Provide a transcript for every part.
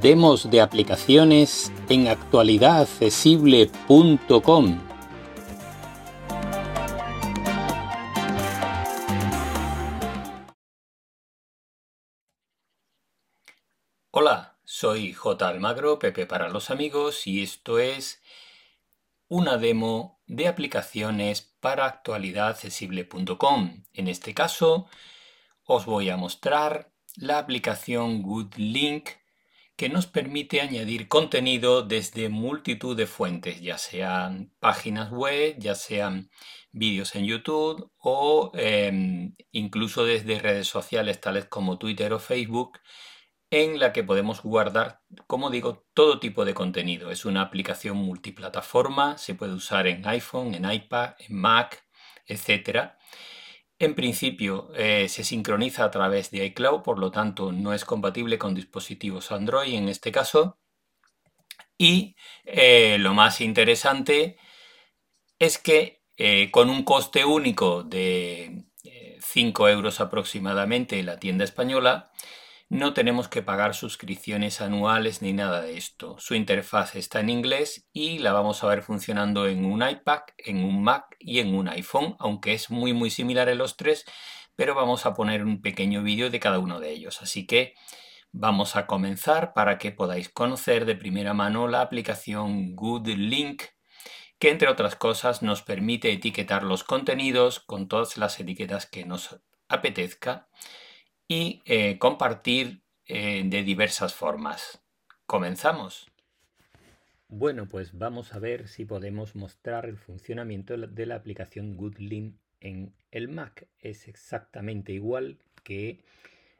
demos de aplicaciones en actualidadaccesible.com. Hola, soy J. Almagro, Pepe para los amigos, y esto es una demo de aplicaciones para actualidadaccesible.com. En este caso, os voy a mostrar la aplicación GoodLink que nos permite añadir contenido desde multitud de fuentes, ya sean páginas web, ya sean vídeos en YouTube o em, incluso desde redes sociales tales como Twitter o Facebook, en la que podemos guardar, como digo, todo tipo de contenido. Es una aplicación multiplataforma, se puede usar en iPhone, en iPad, en Mac, etc. En principio eh, se sincroniza a través de iCloud, por lo tanto no es compatible con dispositivos Android en este caso. Y eh, lo más interesante es que eh, con un coste único de 5 euros aproximadamente en la tienda española, no tenemos que pagar suscripciones anuales ni nada de esto. Su interfaz está en inglés y la vamos a ver funcionando en un iPad, en un Mac y en un iPhone, aunque es muy muy similar en los tres, pero vamos a poner un pequeño vídeo de cada uno de ellos. Así que vamos a comenzar para que podáis conocer de primera mano la aplicación Good Link que entre otras cosas nos permite etiquetar los contenidos con todas las etiquetas que nos apetezca y eh, compartir eh, de diversas formas. Comenzamos. Bueno, pues vamos a ver si podemos mostrar el funcionamiento de la aplicación GoodLink en el Mac. Es exactamente igual que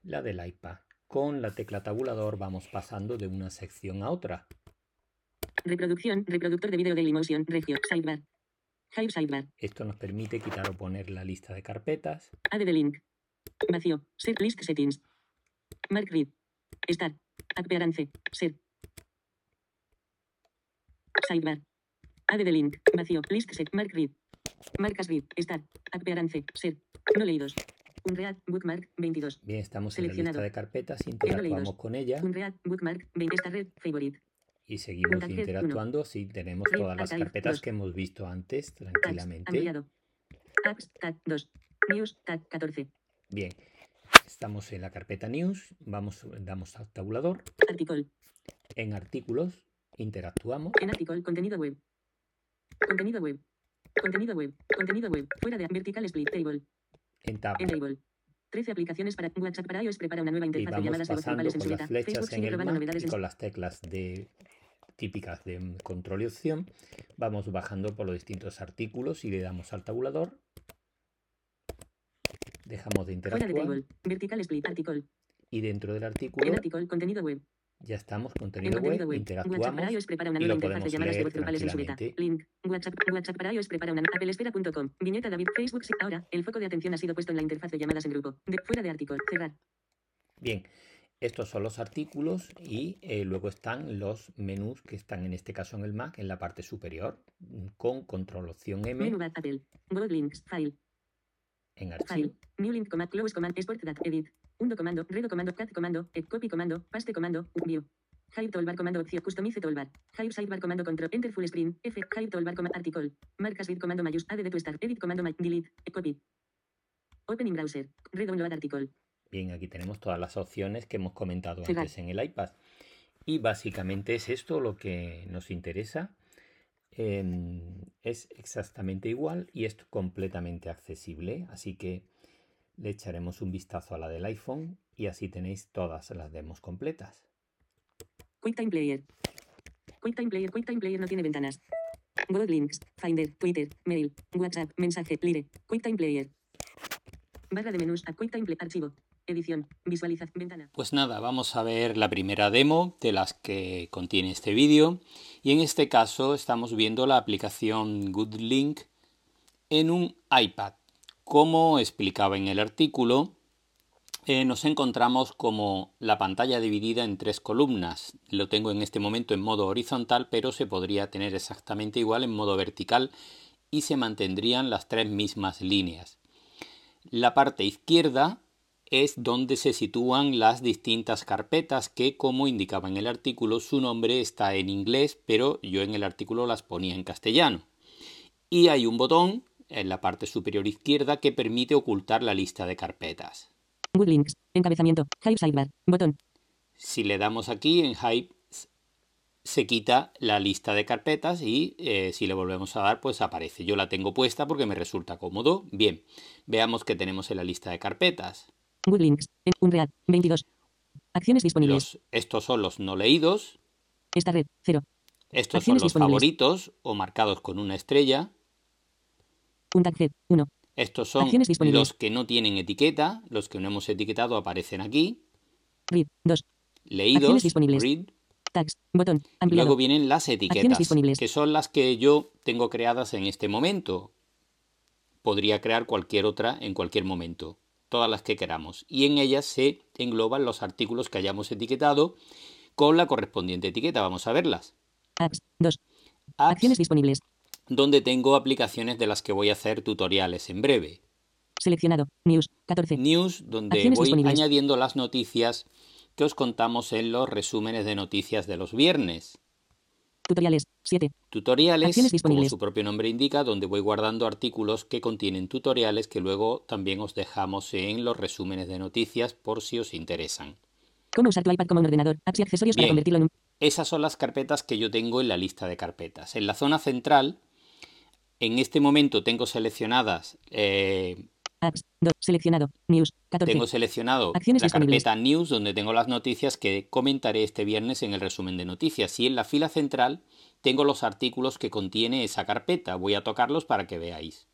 la del iPad. Con la tecla tabulador vamos pasando de una sección a otra. Reproducción, reproductor de vídeo Dailymotion, regio, sidebar. Hive sidebar. Esto nos permite quitar o poner la lista de carpetas. Add the link. Vacío. Set list settings. Mark read. Start. Appearance. Set. Sidebar. Add the link. Vacío. List set. Mark read. Marcas read. Start. Appearance. Set. No leídos. Unread. Bookmark. 22. Bien, estamos en la lista de carpetas. Interactuamos con ella. Unread. Bookmark. 20. Esta red. Favorite. Y seguimos interactuando si tenemos todas las carpetas que hemos visto antes tranquilamente. Apps, tag 2. News, tag 14. Bien, estamos en la carpeta News, vamos, damos al tabulador. Artículo. En artículos, interactuamos. En artículo, contenido web. Contenido web. Contenido web. Contenido web. Fuera de vertical split table. En tab. En table. 13 aplicaciones para WhatsApp para iOS prepara una nueva interfaz de llamadas de voz grupales en su beta. Facebook sigue robando novedades y con las teclas de típicas de control y opción, vamos bajando por los distintos artículos y le damos al tabulador Dejamos de interactuar. Vertical split article. Y dentro del artículo. Contenido web. Ya estamos, contenido, en contenido web, interactuamos WhatsApp para iOS prepara una nueva interfaz de llamadas de voz grupales en su beta. Link. WhatsApp, WhatsApp para iOS prepara una applespera.com. Viñeta David Facebook. Ahora, el foco de atención ha sido puesto en la interfaz de llamadas en grupo. De, fuera de artículo. Cerrar. Bien. Estos son los artículos y eh, luego están los menús que están en este caso en el Mac en la parte superior con control opción M. Menú Apple. Go links. File en archivo. New link command, close command, export that, edit. Undo comando, redo comando, cat comando, copy comando, paste comando, view. Hide toolbar comando opción, customize toolbar. Hide sidebar comando control, enter full screen, F, hide toolbar comando, article. Marcas read comando mayús, add de tu start, edit comando, delete, copy. Open in browser, redownload article. Bien, aquí tenemos todas las opciones que hemos comentado antes en el iPad. Y básicamente es esto lo que nos interesa. Es exactamente igual y es completamente accesible, así que le echaremos un vistazo a la del iPhone y así tenéis todas las demos completas. QuickTime Player. QuickTime Player. QuickTime Player no tiene ventanas. Google Links, Finder, Twitter, Mail, WhatsApp, Mensaje, Lire, QuickTime Player. Barra de menús a QuickTime. Archivo. Edición. Visualización. Ventana. Pues nada, vamos a ver la primera demo de las que contiene este vídeo. Y en este caso estamos viendo la aplicación GoodLink en un iPad. Como explicaba en el artículo, eh, nos encontramos como la pantalla dividida en tres columnas. Lo tengo en este momento en modo horizontal, pero se podría tener exactamente igual en modo vertical y se mantendrían las tres mismas líneas. La parte izquierda es donde se sitúan las distintas carpetas que, como indicaba en el artículo, su nombre está en inglés, pero yo en el artículo las ponía en castellano. Y hay un botón en la parte superior izquierda que permite ocultar la lista de carpetas. Good links. Encabezamiento. Hype sidebar. Botón. Si le damos aquí en Hype se quita la lista de carpetas y eh, si le volvemos a dar pues aparece. Yo la tengo puesta porque me resulta cómodo. Bien, veamos que tenemos en la lista de carpetas. Good links. En Unreal. 22. Acciones disponibles. Los- estos son los no leídos. Esta red. 0. Estos Acciones son los favoritos o marcados con una estrella. Un tag head. 1. Estos son Acciones disponibles. los que no tienen etiqueta. Los que no hemos etiquetado aparecen aquí. Read. 2. Leídos. Acciones disponibles. read. Tags. Botón. Ampliado. Luego vienen las etiquetas, disponibles. que son las que yo tengo creadas en este momento. Podría crear cualquier otra en cualquier momento, todas las que queramos. Y en ellas se engloban los artículos que hayamos etiquetado con la correspondiente etiqueta. Vamos a verlas. Apps. 2. Apps, Acciones disponibles. donde tengo aplicaciones de las que voy a hacer tutoriales en breve. Seleccionado. News. 14. News, donde Acciones voy añadiendo las noticias que os contamos en los resúmenes de noticias de los viernes. Tutoriales. 7. Tutoriales, como su propio nombre indica, donde voy guardando artículos que contienen tutoriales que luego también os dejamos en los resúmenes de noticias por si os interesan. Cómo usar tu iPad como un ordenador. Apps y accesorios para convertirlo en un. Esas son las carpetas que yo tengo en la lista de carpetas. En la zona central, en este momento tengo seleccionadas, eh, Apps. 2. Seleccionado. News. 14. tengo seleccionado Acciones la carpeta News, donde tengo las noticias que comentaré este viernes en el resumen de noticias. Y en la fila central tengo los artículos que contiene esa carpeta. Voy a tocarlos para que veáis.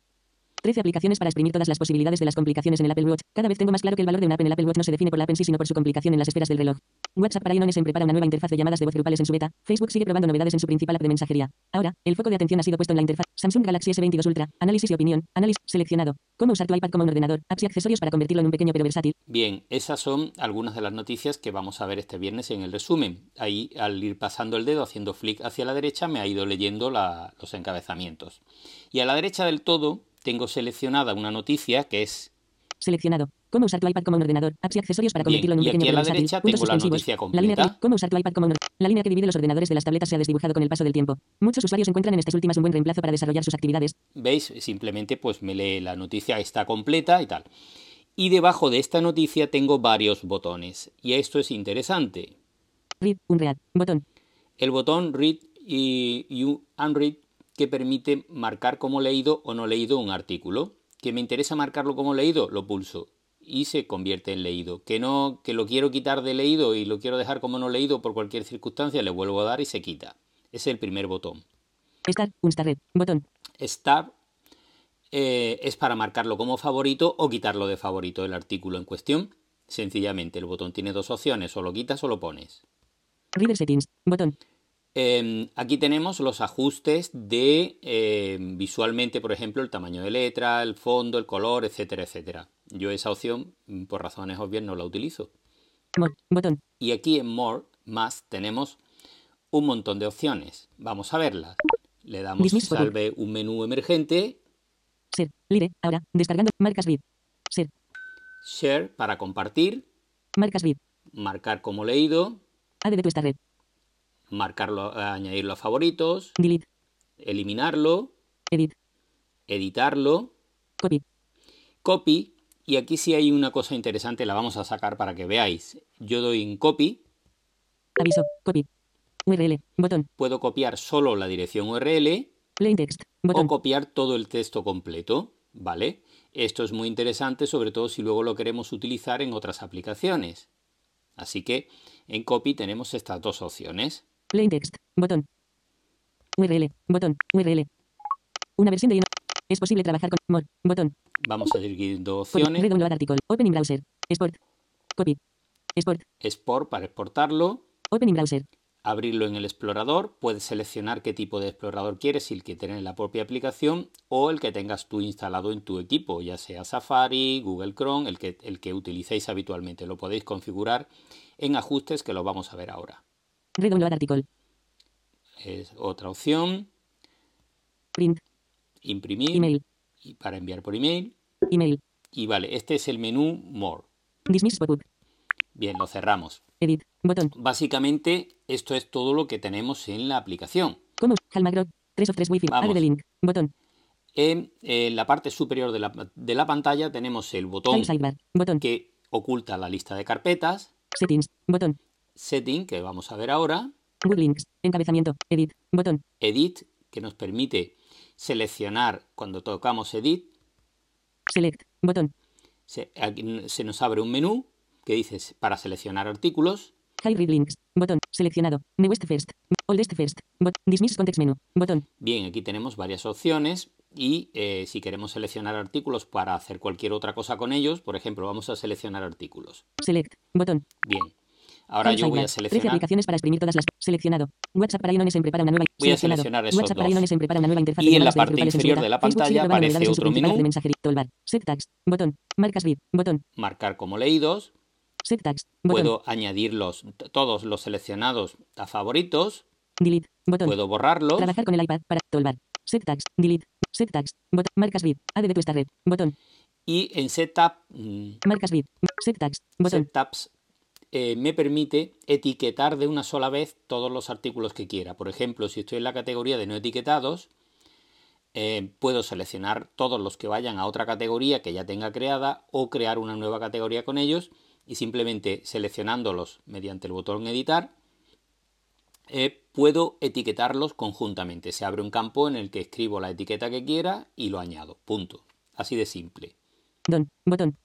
13 aplicaciones para exprimir todas las posibilidades de las complicaciones en el Apple Watch. Cada vez tengo más claro que el valor de una app en el Apple Watch no se define por la app en sí, sino por su complicación en las esferas del reloj. WhatsApp para iOS prepara una nueva interfaz de llamadas de voz grupales en su beta. Facebook sigue probando novedades en su principal app de mensajería. Ahora, el foco de atención ha sido puesto en la interfaz. Samsung Galaxy S22 Ultra. Análisis y opinión. Análisis seleccionado. Cómo usar tu iPad como un ordenador. Apps y accesorios para convertirlo en un pequeño pero versátil. Bien, esas son algunas de las noticias que vamos a ver este viernes en el resumen. Ahí, al ir pasando el dedo, haciendo flick hacia la derecha, me ha ido leyendo la- los encabezamientos. Y a la derecha del todo, tengo seleccionada una noticia que es Seleccionado. Cómo usar tu iPad como un ordenador. Apps y accesorios para Bien, convertirlo en un y aquí pequeño a la versátil. derecha Puntos tengo la noticia La línea que, completa. cómo usar tu iPad como un La línea que divide los ordenadores de las tabletas se ha desdibujado con el paso del tiempo. Muchos usuarios encuentran en estas últimas un buen reemplazo para desarrollar sus actividades. ¿Veis? Simplemente pues me lee la noticia, está completa y tal. Y debajo de esta noticia tengo varios botones. Y esto es interesante. Read. Unreal. Botón. El botón Read y y Unread que permite marcar como leído o no leído un artículo. Que me interesa marcarlo como leído, lo pulso y se convierte en leído. Que no, que lo quiero quitar de leído y lo quiero dejar como no leído por cualquier circunstancia, le vuelvo a dar y se quita. Es el primer botón. Start. Red. Botón. Start eh, es para marcarlo como favorito o quitarlo de favorito el artículo en cuestión. Sencillamente, el botón tiene dos opciones, o lo quitas o lo pones. Reader settings. Botón. Eh, aquí tenemos los ajustes de eh, visualmente, por ejemplo, el tamaño de letra, el fondo, el color, etcétera, etcétera. Yo esa opción, mm, por razones obvias, no la utilizo. More. Botón. Y aquí en More, más, tenemos un montón de opciones. Vamos a verlas. Le damos Dismiss salve un menú emergente, Ser. Libre. Ahora. Descargando. Marcas read. Ser. share para compartir, Marcas read. marcar como leído, Add de tu esta red. marcarlo, añadirlo a favoritos, Delete. eliminarlo, Edit. editarlo, Copy. copy. Y aquí sí hay una cosa interesante, la vamos a sacar para que veáis. Yo doy en copy, Aviso. Copy. URL. Botón. puedo copiar solo la dirección URL Plain text. o Botón. copiar todo el texto completo, ¿vale? Esto es muy interesante, sobre todo si luego lo queremos utilizar en otras aplicaciones. Así que en copy tenemos estas dos opciones. Plain text. Botón. URL. Botón. URL. Una versión de. Es posible trabajar con More. Botón. Vamos a seguir dos opciones. Redownload article. Open in browser. Export. Copy. Export. Export para exportarlo, Open in browser. abrirlo en el explorador, puedes seleccionar qué tipo de explorador quieres, si el que tiene en la propia aplicación o el que tengas tú instalado en tu equipo, ya sea Safari, Google Chrome, el que, el que utilicéis habitualmente. Lo podéis configurar en ajustes que lo vamos a ver ahora. Redownload article. Es otra opción, Print. Imprimir Email. y para enviar por email. Email. Y vale, este es el menú More. Dismiss pop-up. Bien, lo cerramos. Edit. Botón. Básicamente, esto es todo lo que tenemos en la aplicación. Como Halmagro. 3 of 3 Wi-Fi. The link. Botón. En la parte superior de la, de la pantalla tenemos el botón sidebar. Botón. que oculta la lista de carpetas, Settings. Botón. setting, que vamos a ver ahora, Good links. Encabezamiento. Edit. Botón. edit, que nos permite seleccionar cuando tocamos edit, Select. Botón. se, aquí se nos abre un menú que dice para seleccionar artículos, read links. Botón. Seleccionado. Newest first. Oldest first. Bot. Dismiss context menu. Botón. Bien, aquí tenemos varias opciones y eh, si queremos seleccionar artículos para hacer cualquier otra cosa con ellos, por ejemplo, vamos a seleccionar artículos. Select. Botón. Bien, ahora yo voy a sidebar. 13 seleccionar, aplicaciones para exprimir todas las. Seleccionado. WhatsApp para iOS en prepara una nueva. Voy a seleccionar esos WhatsApp para iOS en prepara una nueva interfaz. Y en la parte inferior de la pantalla aparece otro menú. de mensajería. Toolbar. Set tags. Botón. Marcas vid. Botón. marcar como leídos, Set tags. Botón. puedo añadirlos todos los seleccionados a favoritos, Delete. Botón. puedo borrarlos, Trabajar con el iPad para Toolbar. Set tags. Delete. Set tags. Botón. Marcas vid. Add de tu esta red. Botón. y en Setup, mm, Marcas vid. Set tags. Botón. Setups eh, me permite etiquetar de una sola vez todos los artículos que quiera. Por ejemplo, si estoy en la categoría de no etiquetados, eh, puedo seleccionar todos los que vayan a otra categoría que ya tenga creada o crear una nueva categoría con ellos y simplemente seleccionándolos mediante el botón editar eh, puedo etiquetarlos conjuntamente. Se abre un campo en el que escribo la etiqueta que quiera y lo añado. Punto. Así de simple. Don. Botón.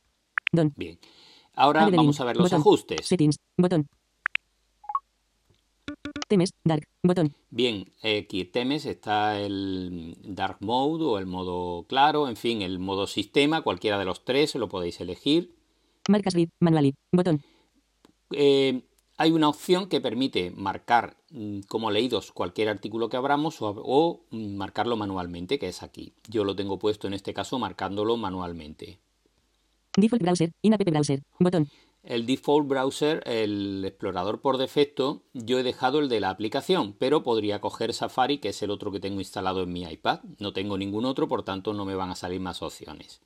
Don. Bien. Ahora vamos a ver los Botón. ajustes. Settings. Botón. Temes. Dark. Botón. Bien, aquí temes está el Dark Mode o el modo claro, en fin, el modo sistema, cualquiera de los tres lo podéis elegir. Marcas vid. Manually. Botón. Eh, hay una opción que permite marcar mm, como leídos cualquier artículo que abramos o, o, mm, marcarlo manualmente, que es aquí. Yo lo tengo puesto en este caso marcándolo manualmente. Default browser. In-app browser. Botón. El default browser, el explorador por defecto, yo he dejado el de la aplicación, pero podría coger Safari, que es el otro que tengo instalado en mi iPad. No tengo ningún otro, por tanto no me van a salir más opciones.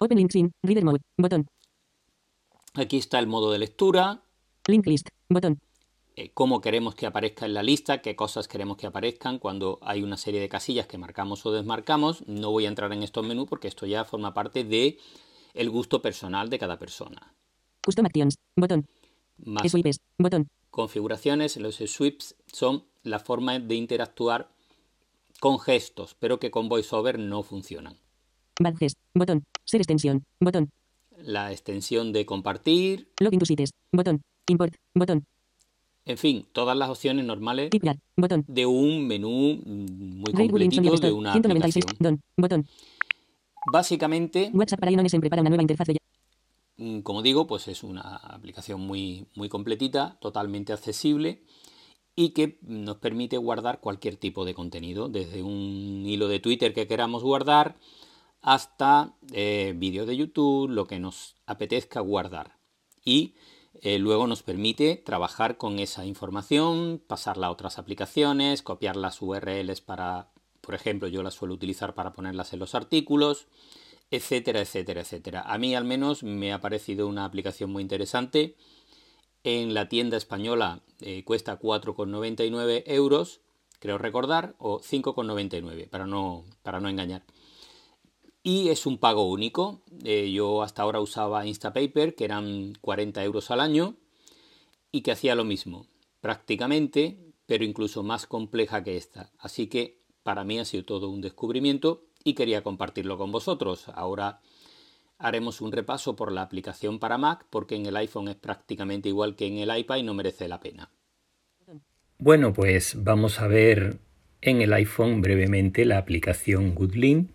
Open link screen. Reader mode. Botón. Aquí está el modo de lectura, Link list. Botón. eh, cómo queremos que aparezca en la lista, qué cosas queremos que aparezcan cuando hay una serie de casillas que marcamos o desmarcamos. No voy a entrar en estos menús porque esto ya forma parte de el gusto personal de cada persona. Custom actions. Botón. Más Swipes. Botón. configuraciones, los sweeps son la forma de interactuar con gestos, pero que con VoiceOver no funcionan. Badges. Botón. Ser extensión. Botón. La extensión de compartir, Login to sites. Botón. Import. Botón. en fin, todas las opciones normales Tipgar. Botón. de un menú mm, muy completito de una 196. aplicación. Don. Botón. Básicamente, WhatsApp para una nueva interfaz de mm, como digo, pues es una aplicación muy, muy completita, totalmente accesible y que nos permite guardar cualquier tipo de contenido, desde un hilo de Twitter que queramos guardar hasta eh, vídeos de YouTube, lo que nos apetezca guardar. Y eh, luego nos permite trabajar con esa información, pasarla a otras aplicaciones, copiar las URLs para, por ejemplo, yo las suelo utilizar para ponerlas en los artículos, etcétera, etcétera, etcétera. A mí al menos me ha parecido una aplicación muy interesante. En la tienda española eh, cuesta 4,99 euros, creo recordar, o 5,99 para no, para no engañar. Y es un pago único. Eh, yo hasta ahora usaba Instapaper, que eran 40 euros al año, y que hacía lo mismo, prácticamente, pero incluso más compleja que esta. Así que para mí ha sido todo un descubrimiento y quería compartirlo con vosotros. Ahora haremos un repaso por la aplicación para Mac, porque en el iPhone es prácticamente igual que en el iPad y no merece la pena. Bueno, pues vamos a ver en el iPhone brevemente la aplicación Goodlink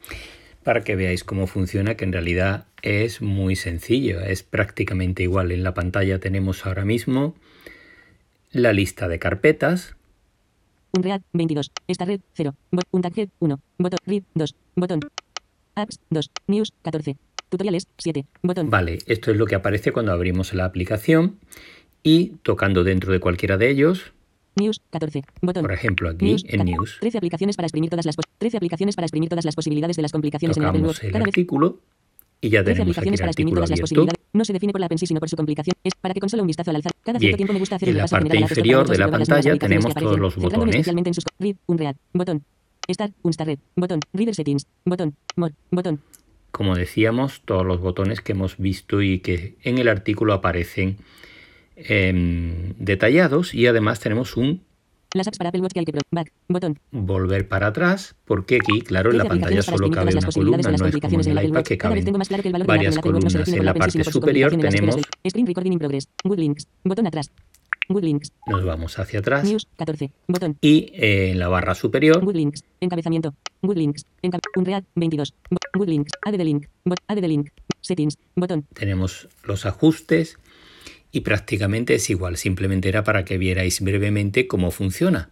para que veáis cómo funciona, que en realidad es muy sencillo, es prácticamente igual. En la pantalla tenemos ahora mismo la lista de carpetas. Unread 22. Esta red 0. Bot, un tag 1. Botón. Read 2. Botón. Apps 2. News 14. Tutoriales 7. Botón. Vale, esto es lo que aparece cuando abrimos la aplicación y tocando dentro de cualquiera de ellos, News 14. Botón. por ejemplo aquí News, en News, 13 aplicaciones para exprimir todas las pos- 13 aplicaciones para exprimir todas las posibilidades de las complicaciones en el tocamos Watch. el vez artículo Y ya 13 tenemos aquí el artículo las abierto. posibilidades. No se define por la en sí, sino por su complicación. Es para que con solo un vistazo al alzar. Cada Bien, cierto tiempo me gusta hacer en un la repaso parte general a la inferior texto de la pantalla tenemos todos los botones. especialmente en sus Read, Unreal, botón. Start, Unstart, botón. Reader Settings, botón. More, botón. Como decíamos, todos los botones que hemos visto y que en el artículo aparecen em, detallados y además tenemos un Las apps para Apple Watch que hay que pro. Back, botón. volver para atrás porque aquí, claro, en la 13 pantalla solo cabe una columna, no es como en el iPad que caben varias columnas. En la parte superior tenemos. Screen Recording in Progress. Good Links, botón atrás. Good Links, nos vamos hacia atrás News, 14, botón. y eh, en la barra superior Good Links. Encabezamiento. Good Links. Enca Unreal. 22. Bo- Good Links. Add the link. Add the link. Settings. Botón. tenemos los ajustes y prácticamente es igual, simplemente era para que vierais brevemente cómo funciona.